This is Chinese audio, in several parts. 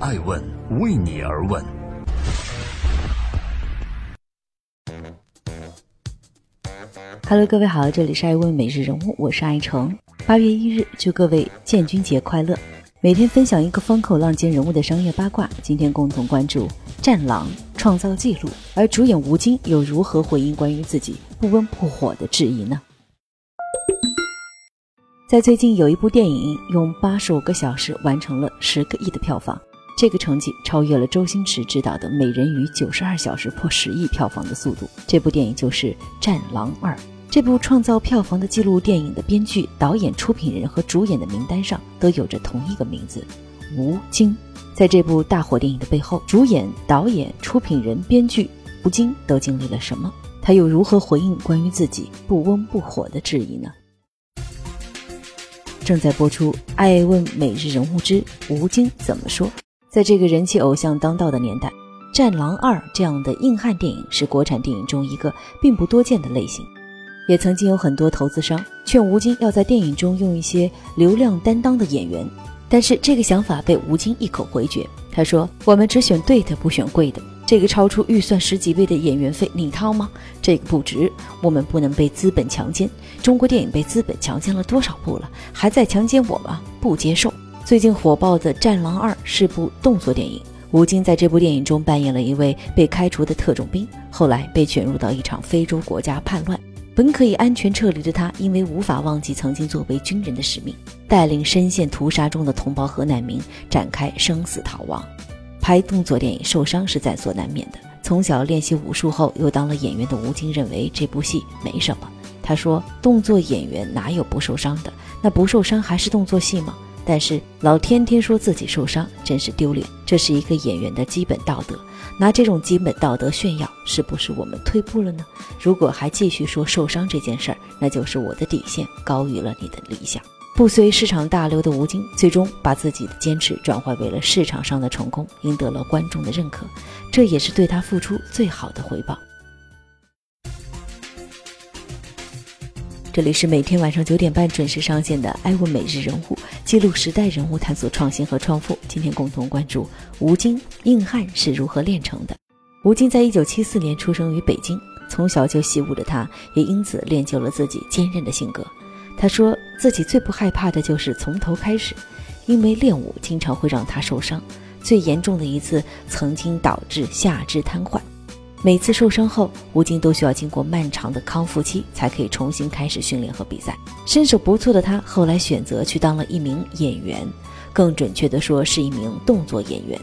爱问为你而问。Hello，各位好，这里是爱问每日人物，我是爱成。八月一日，祝各位建军节快乐！每天分享一个风口浪尖人物的商业八卦，今天共同关注战狼创造纪录，而主演吴京又如何回应关于自己不温不火的质疑呢？在最近有一部电影用八十五个小时完成了十个亿的票房，这个成绩超越了周星驰执导的《美人鱼》九十二小时破十亿票房的速度。这部电影就是《战狼二》。这部创造票房的纪录电影的编剧、导演、出品人和主演的名单上都有着同一个名字——吴京。在这部大火电影的背后，主演、导演、出品人、编剧吴京都经历了什么？他又如何回应关于自己不温不火的质疑呢？正在播出《爱问每日人物之吴京怎么说》。在这个人气偶像当道的年代，《战狼二》这样的硬汉电影是国产电影中一个并不多见的类型。也曾经有很多投资商劝吴京要在电影中用一些流量担当的演员，但是这个想法被吴京一口回绝。他说：“我们只选对的，不选贵的。”这个超出预算十几倍的演员费你掏吗？这个不值，我们不能被资本强奸。中国电影被资本强奸了多少部了，还在强奸我吗？不接受。最近火爆的《战狼二》是部动作电影，吴京在这部电影中扮演了一位被开除的特种兵，后来被卷入到一场非洲国家叛乱，本可以安全撤离的他，因为无法忘记曾经作为军人的使命，带领深陷屠杀中的同胞和难民展开生死逃亡。拍动作电影受伤是在所难免的。从小练习武术后又当了演员的吴京认为这部戏没什么。他说：“动作演员哪有不受伤的？那不受伤还是动作戏吗？”但是老天天说自己受伤，真是丢脸。这是一个演员的基本道德，拿这种基本道德炫耀，是不是我们退步了呢？如果还继续说受伤这件事儿，那就是我的底线高于了你的理想。不随市场大流的吴京，最终把自己的坚持转化为了市场上的成功，赢得了观众的认可，这也是对他付出最好的回报。这里是每天晚上九点半准时上线的《爱问每日人物》，记录时代人物，探索创新和创富。今天共同关注吴京硬汉是如何炼成的。吴京在一九七四年出生于北京，从小就习武的他，也因此练就了自己坚韧的性格。他说自己最不害怕的就是从头开始，因为练武经常会让他受伤，最严重的一次曾经导致下肢瘫痪。每次受伤后，吴京都需要经过漫长的康复期，才可以重新开始训练和比赛。身手不错的他，后来选择去当了一名演员，更准确的说是一名动作演员。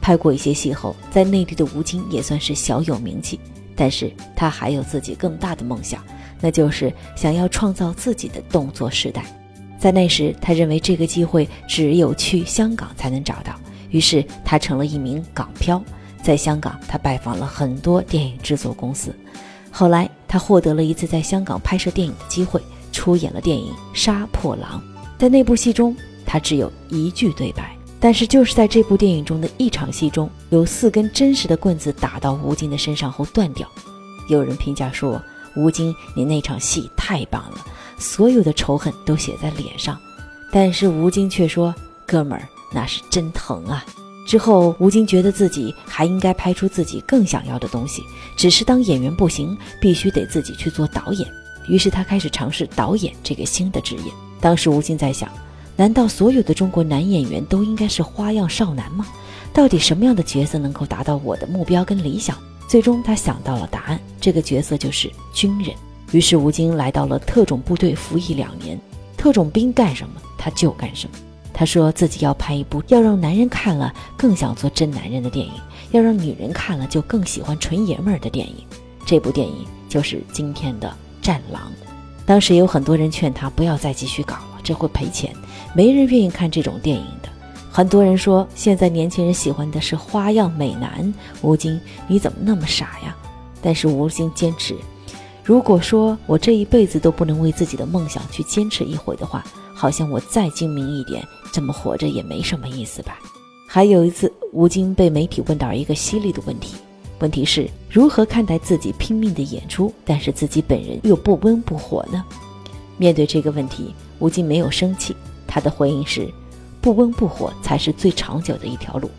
拍过一些戏后，在内地的吴京也算是小有名气。但是他还有自己更大的梦想。那就是想要创造自己的动作时代，在那时，他认为这个机会只有去香港才能找到，于是他成了一名港漂。在香港，他拜访了很多电影制作公司，后来他获得了一次在香港拍摄电影的机会，出演了电影《杀破狼》。在那部戏中，他只有一句对白，但是就是在这部电影中的一场戏中，有四根真实的棍子打到吴京的身上后断掉。有人评价说。吴京，你那场戏太棒了，所有的仇恨都写在脸上。但是吴京却说：“哥们儿，那是真疼啊。”之后，吴京觉得自己还应该拍出自己更想要的东西，只是当演员不行，必须得自己去做导演。于是他开始尝试导演这个新的职业。当时吴京在想：难道所有的中国男演员都应该是花样少男吗？到底什么样的角色能够达到我的目标跟理想？最终，他想到了答案，这个角色就是军人。于是，吴京来到了特种部队服役两年。特种兵干什么，他就干什么。他说自己要拍一部要让男人看了更想做真男人的电影，要让女人看了就更喜欢纯爷们儿的电影。这部电影就是今天的《战狼》。当时有很多人劝他不要再继续搞了，这会赔钱，没人愿意看这种电影的。很多人说，现在年轻人喜欢的是花样美男。吴京，你怎么那么傻呀？但是吴京坚持，如果说我这一辈子都不能为自己的梦想去坚持一回的话，好像我再精明一点，这么活着也没什么意思吧。还有一次，吴京被媒体问到一个犀利的问题，问题是如何看待自己拼命的演出，但是自己本人又不温不火呢？面对这个问题，吴京没有生气，他的回应是。不温不火才是最长久的一条路。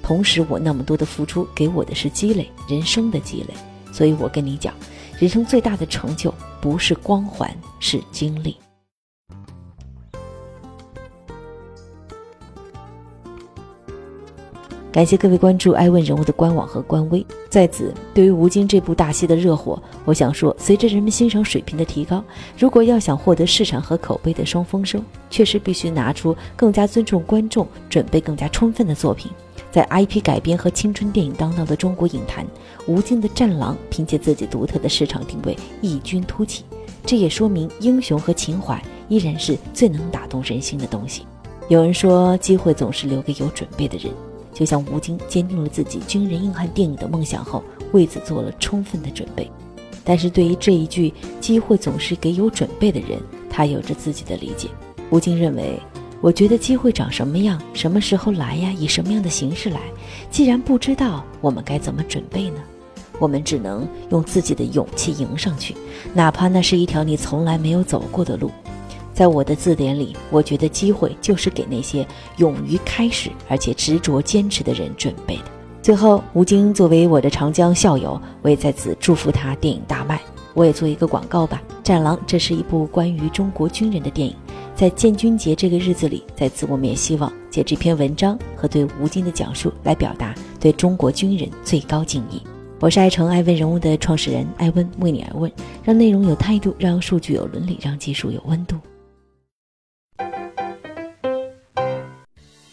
同时我那么多的付出给我的是积累，人生的积累。所以我跟你讲，人生最大的成就不是光环，是经历。感谢各位关注爱问人物的官网和官微。在此，对于吴京这部大戏的热火，我想说，随着人们欣赏水平的提高，如果要想获得市场和口碑的双丰收，确实必须拿出更加尊重观众、准备更加充分的作品。在 IP 改编和青春电影当道的中国影坛，吴京的《战狼》凭借自己独特的市场定位异军突起，这也说明英雄和情怀依然是最能打动人心的东西。有人说，机会总是留给有准备的人。就像吴京坚定了自己军人硬汉电影的梦想后，为此做了充分的准备。但是对于这一句“机会总是给有准备的人”，他有着自己的理解。吴京认为：“我觉得机会长什么样，什么时候来呀，以什么样的形式来，既然不知道，我们该怎么准备呢？我们只能用自己的勇气迎上去，哪怕那是一条你从来没有走过的路。”在我的字典里，我觉得机会就是给那些勇于开始而且执着坚持的人准备的。最后，吴京作为我的长江校友，我也在此祝福他电影大卖。我也做一个广告吧，《战狼》这是一部关于中国军人的电影，在建军节这个日子里，在此我们也希望借这篇文章和对吴京的讲述来表达对中国军人最高敬意。我是爱成爱问人物的创始人艾问，为你而问，让内容有态度，让数据有伦理，让技术有温度。